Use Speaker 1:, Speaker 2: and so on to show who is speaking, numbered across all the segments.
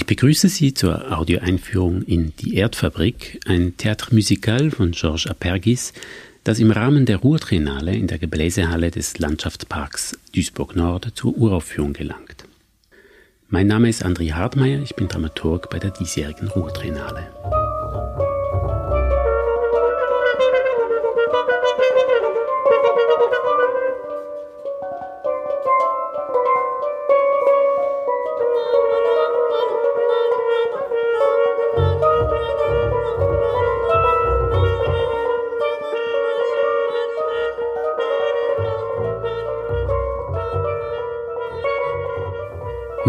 Speaker 1: Ich begrüße Sie zur Audioeinführung in Die Erdfabrik, ein Théâtre musical von Georges Apergis, das im Rahmen der Ruhrtriennale in der Gebläsehalle des Landschaftsparks Duisburg Nord zur Uraufführung gelangt. Mein Name ist André Hartmeier, ich bin Dramaturg bei der diesjährigen Ruhrtriennale.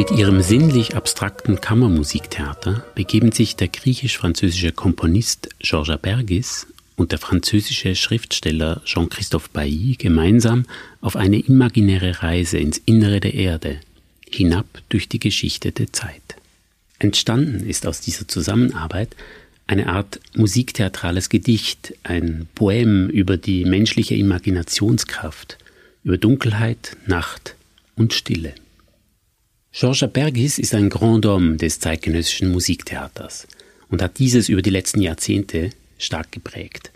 Speaker 1: Mit ihrem sinnlich abstrakten Kammermusiktheater begeben sich der griechisch-französische Komponist Georges Apergis und der französische Schriftsteller Jean-Christophe Bailly gemeinsam auf eine imaginäre Reise ins Innere der Erde, hinab durch die Geschichte der Zeit. Entstanden ist aus dieser Zusammenarbeit eine Art musiktheatrales Gedicht, ein Poem über die menschliche Imaginationskraft, über Dunkelheit, Nacht und Stille. Georges Apergis ist ein Grand Homme des zeitgenössischen Musiktheaters und hat dieses über die letzten Jahrzehnte stark geprägt.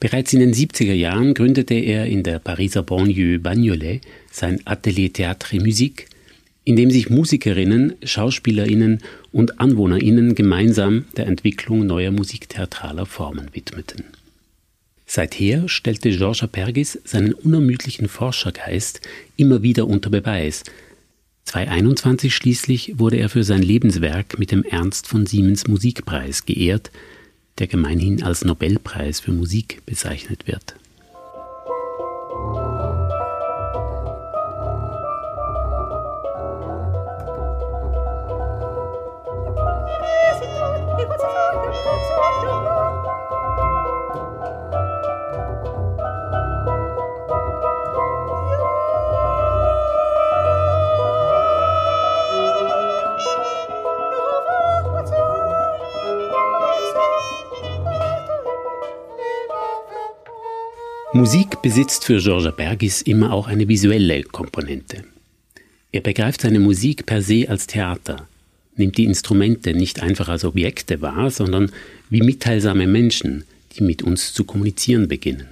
Speaker 1: Bereits in den 70er Jahren gründete er in der Pariser Banlieue Bagnolet sein Atelier Théâtre Musique, in dem sich Musikerinnen, Schauspielerinnen und Anwohnerinnen gemeinsam der Entwicklung neuer musiktheatraler Formen widmeten. Seither stellte Georges Apergis seinen unermüdlichen Forschergeist immer wieder unter Beweis – 2021 schließlich wurde er für sein Lebenswerk mit dem Ernst von Siemens Musikpreis geehrt, der gemeinhin als Nobelpreis für Musik bezeichnet wird. Musik besitzt für Georges Bergis immer auch eine visuelle Komponente. Er begreift seine Musik per se als Theater, nimmt die Instrumente nicht einfach als Objekte wahr, sondern wie mitteilsame Menschen, die mit uns zu kommunizieren beginnen.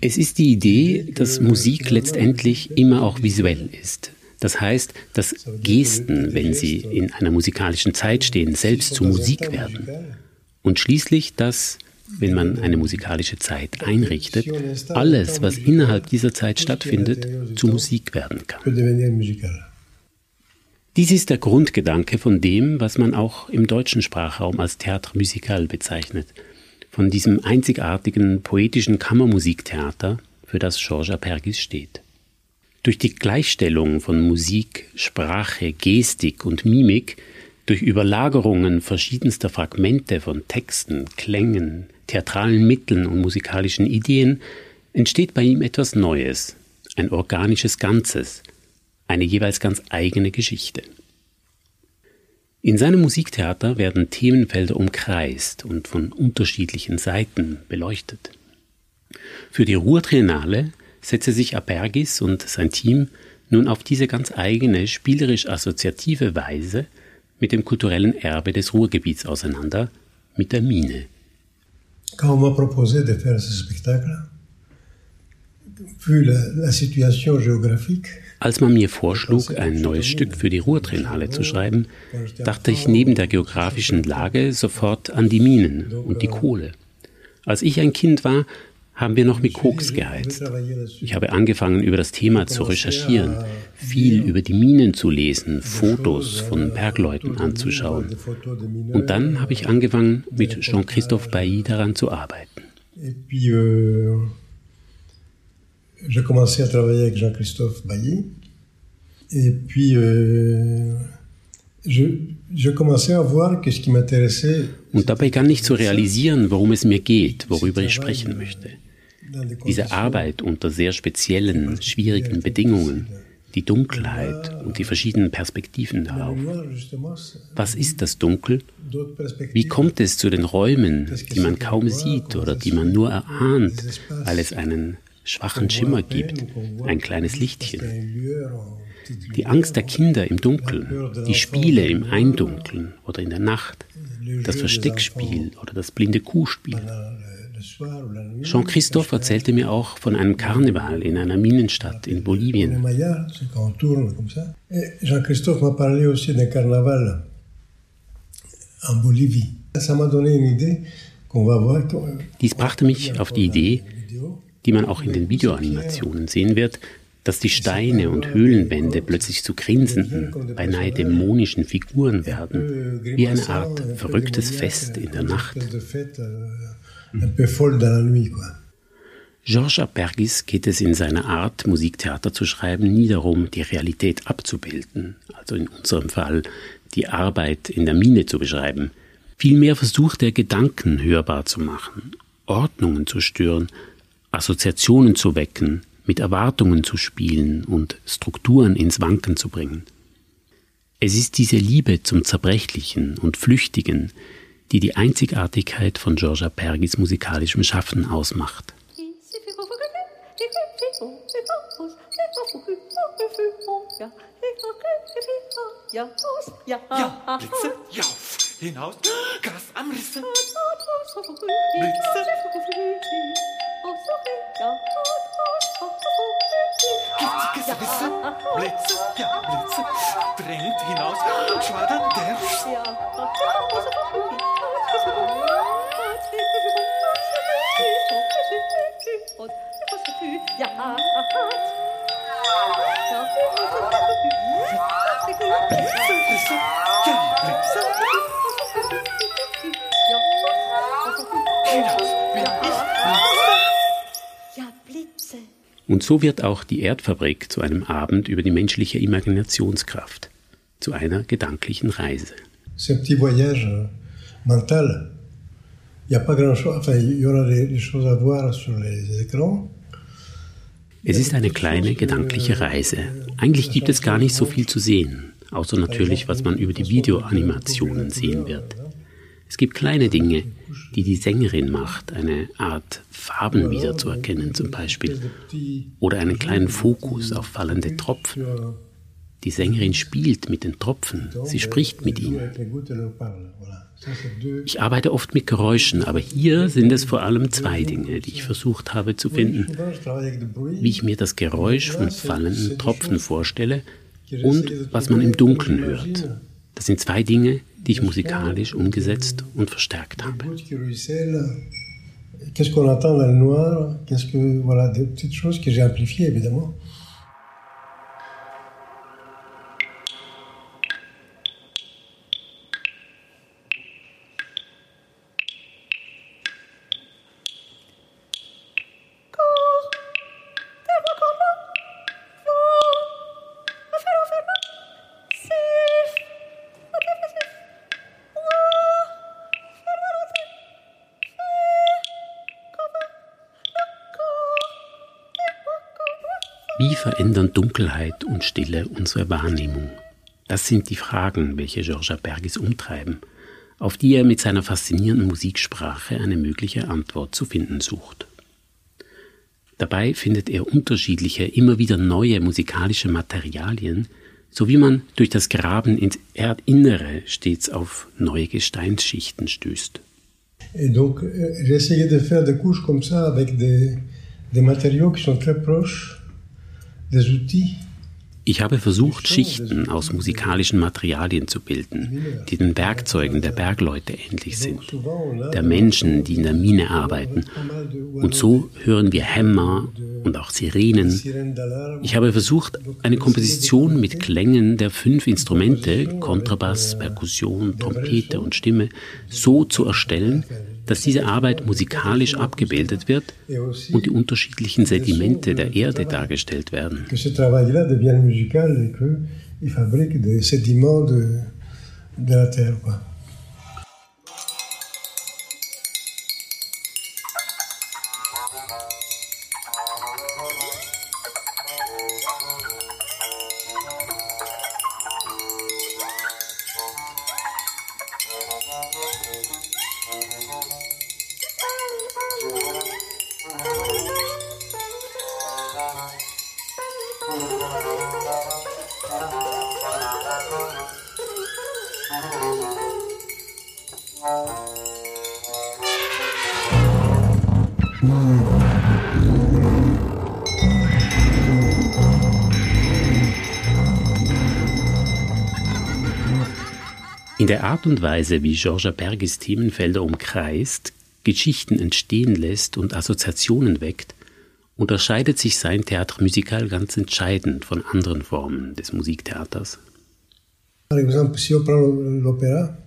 Speaker 1: Es ist die Idee, dass Musik letztendlich immer auch visuell ist. Das heißt, dass Gesten, wenn sie in einer musikalischen Zeit stehen, selbst zu Musik werden. Und schließlich, dass wenn man eine musikalische Zeit einrichtet, alles, was innerhalb dieser Zeit stattfindet, zu Musik werden kann. Dies ist der Grundgedanke von dem, was man auch im deutschen Sprachraum als Théâtre musical bezeichnet, von diesem einzigartigen poetischen Kammermusiktheater, für das Georges Apergis steht. Durch die Gleichstellung von Musik, Sprache, Gestik und Mimik, durch Überlagerungen verschiedenster Fragmente von Texten, Klängen, theatralen Mitteln und musikalischen Ideen entsteht bei ihm etwas Neues, ein organisches Ganzes, eine jeweils ganz eigene Geschichte. In seinem Musiktheater werden Themenfelder umkreist und von unterschiedlichen Seiten beleuchtet. Für die Ruhrtriennale setze sich Apergis und sein Team nun auf diese ganz eigene, spielerisch assoziative Weise mit dem kulturellen Erbe des Ruhrgebiets auseinander, mit der Mine. Quand on m'a proposé de faire ce spectacle, als man mir vorschlug, ein neues Stück für die Ruhrtriennale zu schreiben, dachte ich neben der geografischen Lage sofort an die Minen und die Kohle. Als ich ein Kind war, haben wir noch mit Koks geheizt. Ich habe angefangen, über das Thema zu recherchieren, viel über die Minen zu lesen, Fotos von Bergleuten anzuschauen. Und dann habe ich angefangen, mit Jean-Christophe Bailly daran zu arbeiten. Euh, j'ai commencé à travailler avec Jean-Christophe Bailly. Et puis, euh, und dabei begann ich zu realisieren, worum es mir geht, worüber ich sprechen möchte. Diese Arbeit unter sehr speziellen, schwierigen Bedingungen, die Dunkelheit und die verschiedenen Perspektiven darauf. Was ist das Dunkel? Wie kommt es zu den Räumen, die man kaum sieht oder die man nur erahnt, weil es einen schwachen Schimmer gibt, ein kleines Lichtchen? Die Angst der Kinder im Dunkeln, die Spiele im Eindunkeln oder in der Nacht, das Versteckspiel oder das blinde Kuhspiel. Jean-Christophe erzählte mir auch von einem Karneval in einer Minenstadt in Bolivien. Jean-Christophe m'a parlé aussi d'un carnaval en Bolivie. Ça m'a donné une idée dies brachte mich auf die Idee, die man auch in den Videoanimationen sehen wird, dass die Steine und Höhlenwände plötzlich zu grinsenden, beinahe dämonischen Figuren werden, wie eine Art verrücktes Fest in der Nacht. Georges Apergis geht es in seiner Art, Musiktheater zu schreiben, nie darum, die Realität abzubilden, also in unserem Fall die Arbeit in der Mine zu beschreiben. Vielmehr versucht er, Gedanken hörbar zu machen, Ordnungen zu stören, Assoziationen zu wecken, mit Erwartungen zu spielen und Strukturen ins Wanken zu bringen. Es ist diese Liebe zum Zerbrechlichen und Flüchtigen, die die Einzigartigkeit von Georgia Pergis musikalischem Schaffen ausmacht. Blitze, ja, hinaus, Gas am Risse. Blitze, giftiges Risse, Blitze, ja, Blitze, drängt hinaus, schwadern und so wird auch die Erdfabrik zu einem Abend über die menschliche Imaginationskraft, zu einer gedanklichen Reise. C'est un petit voyage euh, mental. Il n'y a pas grand-chose, enfin, il y aura des choses à voir sur les écrans. Es ist eine kleine gedankliche Reise. Eigentlich gibt es gar nicht so viel zu sehen, außer natürlich, was man über die Videoanimationen sehen wird. Es gibt kleine Dinge, die die Sängerin macht, eine Art Farben wiederzuerkennen zum Beispiel, oder einen kleinen Fokus auf fallende Tropfen. Die Sängerin spielt mit den Tropfen, sie spricht mit ihnen. Ich arbeite oft mit Geräuschen, aber hier sind es vor allem zwei Dinge, die ich versucht habe zu finden. Wie ich mir das Geräusch von fallenden Tropfen vorstelle und was man im Dunkeln hört. Das sind zwei Dinge, die ich musikalisch umgesetzt und verstärkt habe. Qu'est-ce qu'on entend dans le noir Qu'est-ce que voilà des petites choses que j'ai amplifiées évidemment. Wie verändern Dunkelheit und Stille unsere Wahrnehmung? Das sind die Fragen, welche Georges Bergis umtreiben, auf die er mit seiner faszinierenden Musiksprache eine mögliche Antwort zu finden sucht. Dabei findet er unterschiedliche, immer wieder neue musikalische Materialien, so wie man durch das Graben ins Erdinnere stets auf neue Gesteinsschichten stößt. Et donc, euh, j'ai essayé de faire des couches comme ça avec des, des matériaux qui sont très proches ich habe versucht, Schichten aus musikalischen Materialien zu bilden, die den Werkzeugen der Bergleute ähnlich sind, der Menschen, die in der Mine arbeiten. Und so hören wir Hämmer und auch Sirenen. Ich habe versucht, eine Komposition mit Klängen der fünf Instrumente, Kontrabass, Perkussion, Trompete und Stimme, so zu erstellen, dass diese Arbeit musikalisch abgebildet wird und die unterschiedlichen Sedimente der Erde dargestellt werden. de In der Art und Weise, wie Georges Bergis Themenfelder umkreist, Geschichten entstehen lässt und Assoziationen weckt, unterscheidet sich sein Theatermusikal ganz entscheidend von anderen Formen des Musiktheaters.
Speaker 2: Par exemple, si on prend l'opéra,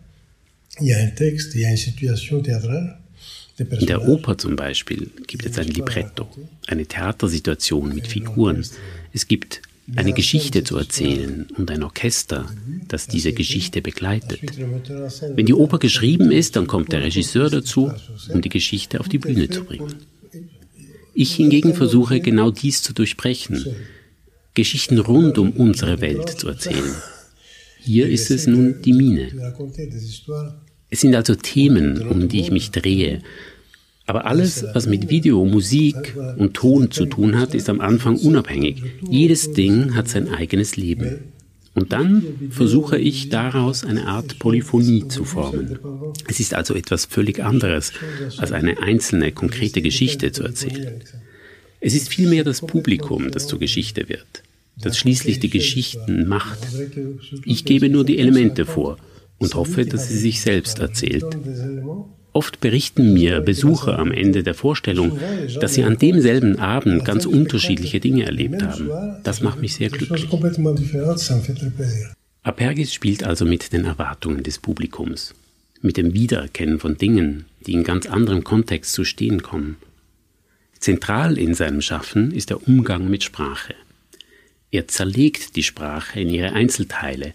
Speaker 2: il y a un texte, il y a une situation théâtrale.
Speaker 1: In der Oper zum Beispiel gibt es ein Libretto, eine Theatersituation mit Figuren. Es gibt eine Geschichte zu erzählen und ein Orchester, das diese Geschichte begleitet. Wenn die Oper geschrieben ist, dann kommt der Regisseur dazu, um die Geschichte auf die Bühne zu bringen. Ich hingegen versuche genau dies zu durchbrechen, Geschichten rund um unsere Welt zu erzählen. Hier ist es nun die Mine. Es sind also Themen, um die ich mich drehe. Aber alles, was mit Video, Musik und Ton zu tun hat, ist am Anfang unabhängig. Jedes Ding hat sein eigenes Leben. Und dann versuche ich daraus eine Art Polyphonie zu formen. Es ist also etwas völlig anderes, als eine einzelne, konkrete Geschichte zu erzählen. Es ist vielmehr das Publikum, das zur Geschichte wird das schließlich die Geschichten macht. Ich gebe nur die Elemente vor und hoffe, dass sie sich selbst erzählt. Oft berichten mir Besucher am Ende der Vorstellung, dass sie an demselben Abend ganz unterschiedliche Dinge erlebt haben. Das macht mich sehr glücklich. Apergis spielt also mit den Erwartungen des Publikums, mit dem Wiedererkennen von Dingen, die in ganz anderem Kontext zu stehen kommen. Zentral in seinem Schaffen ist der Umgang mit Sprache. Er zerlegt die Sprache in ihre Einzelteile.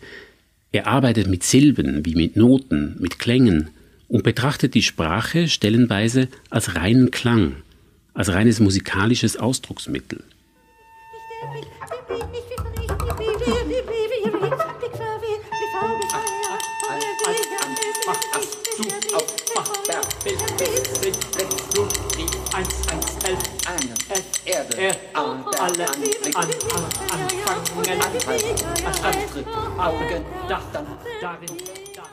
Speaker 1: Er arbeitet mit Silben wie mit Noten, mit Klängen und betrachtet die Sprache stellenweise als reinen Klang, als reines musikalisches Ausdrucksmittel. Erde,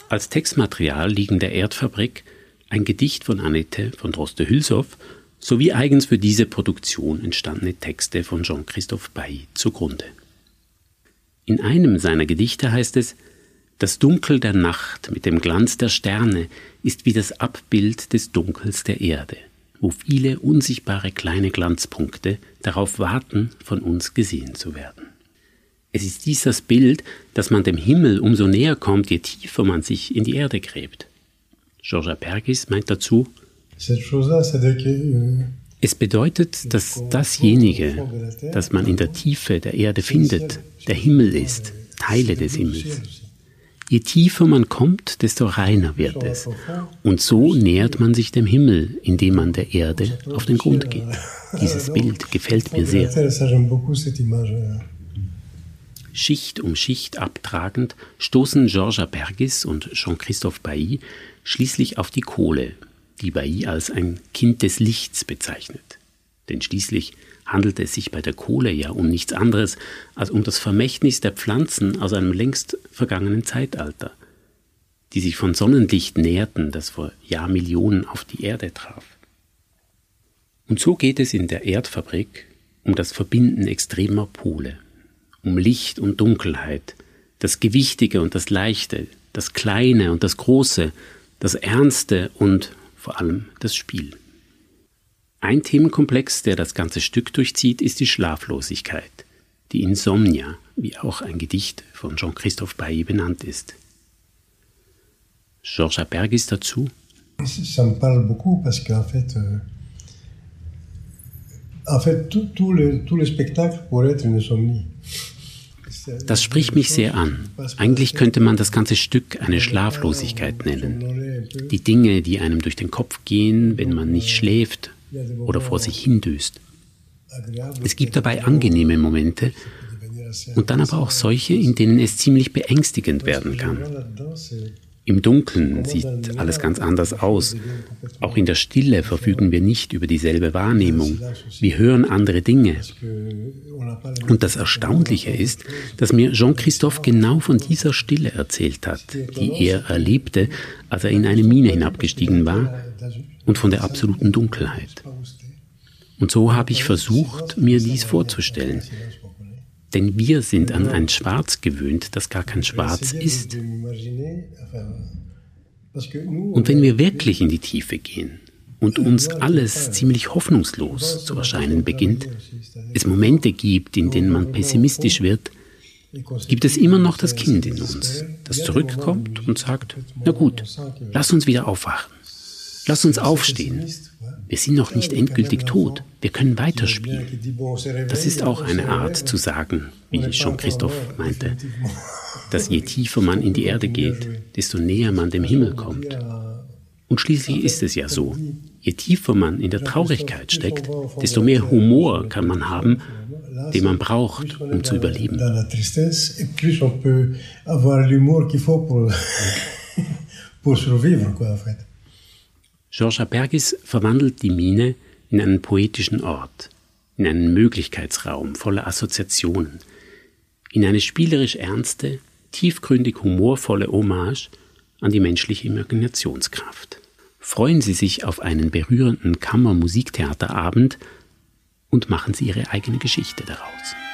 Speaker 1: Als Textmaterial liegen der Erdfabrik ein Gedicht von Annette von Droste-Hülshoff sowie eigens für diese Produktion entstandene Texte von Jean-Christophe Bailly zugrunde. In einem seiner Gedichte heißt es, das Dunkel der Nacht mit dem Glanz der Sterne ist wie das Abbild des Dunkels der Erde wo viele unsichtbare kleine Glanzpunkte darauf warten, von uns gesehen zu werden. Es ist dies das Bild, dass man dem Himmel umso näher kommt, je tiefer man sich in die Erde gräbt. Georges Pergis meint dazu, euh, es bedeutet, dass dasjenige, das man in der Tiefe der Erde findet, der Himmel ist, Teile des Himmels. Je tiefer man kommt, desto reiner wird es. Und so nähert man sich dem Himmel, indem man der Erde auf den Grund geht. Dieses Bild gefällt mir sehr. Schicht um Schicht abtragend stoßen Georges Bergis und Jean-Christophe Bailly schließlich auf die Kohle, die Bailly als ein Kind des Lichts bezeichnet. Denn schließlich handelt es sich bei der Kohle ja um nichts anderes als um das Vermächtnis der Pflanzen aus einem längst vergangenen Zeitalter, die sich von Sonnenlicht näherten, das vor Jahrmillionen auf die Erde traf. Und so geht es in der Erdfabrik um das Verbinden extremer Pole, um Licht und Dunkelheit, das Gewichtige und das Leichte, das Kleine und das Große, das Ernste und vor allem das Spiel. Ein Themenkomplex, der das ganze Stück durchzieht, ist die Schlaflosigkeit, die Insomnia, wie auch ein Gedicht von Jean-Christophe Bailly benannt ist. Georges Apergis dazu.
Speaker 2: Ça me parle beaucoup parce qu'en fait, euh, en fait tout, tout, le, tout le spectacle pourrait être une insomnie.
Speaker 1: Das spricht mich sehr an. Eigentlich könnte man das ganze Stück eine Schlaflosigkeit nennen. Die Dinge, die einem durch den Kopf gehen, wenn man nicht schläft oder vor sich hindöst. Es gibt dabei angenehme Momente und dann aber auch solche, in denen es ziemlich beängstigend werden kann. Im Dunkeln sieht alles ganz anders aus. Auch in der Stille verfügen wir nicht über dieselbe Wahrnehmung. Wir hören andere Dinge. Und das Erstaunliche ist, dass mir Jean-Christophe genau von dieser Stille erzählt hat, die er erlebte, als er in eine Mine hinabgestiegen war und von der absoluten Dunkelheit. Und so habe ich versucht, mir dies vorzustellen. Denn wir sind an ein Schwarz gewöhnt, das gar kein Schwarz ist. Und wenn wir wirklich in die Tiefe gehen und uns alles ziemlich hoffnungslos zu erscheinen beginnt, es Momente gibt, in denen man pessimistisch wird, gibt es immer noch das Kind in uns, das zurückkommt und sagt, na gut, lass uns wieder aufwachen. Lass uns aufstehen. Wir sind noch nicht endgültig tot. Wir können weiterspielen. Das ist auch eine Art zu sagen, wie Jean-Christophe meinte, dass je tiefer man in die Erde geht, desto näher man dem Himmel kommt. Und schließlich ist es ja so, je tiefer man in der Traurigkeit steckt, desto mehr Humor kann man haben, den man braucht, um zu überleben. Georges Apergis verwandelt die Mine in einen poetischen Ort, in einen Möglichkeitsraum voller Assoziationen, in eine spielerisch ernste, tiefgründig humorvolle Hommage an die menschliche Imaginationskraft. Freuen Sie sich auf einen berührenden Kammermusiktheaterabend und machen Sie Ihre eigene Geschichte daraus.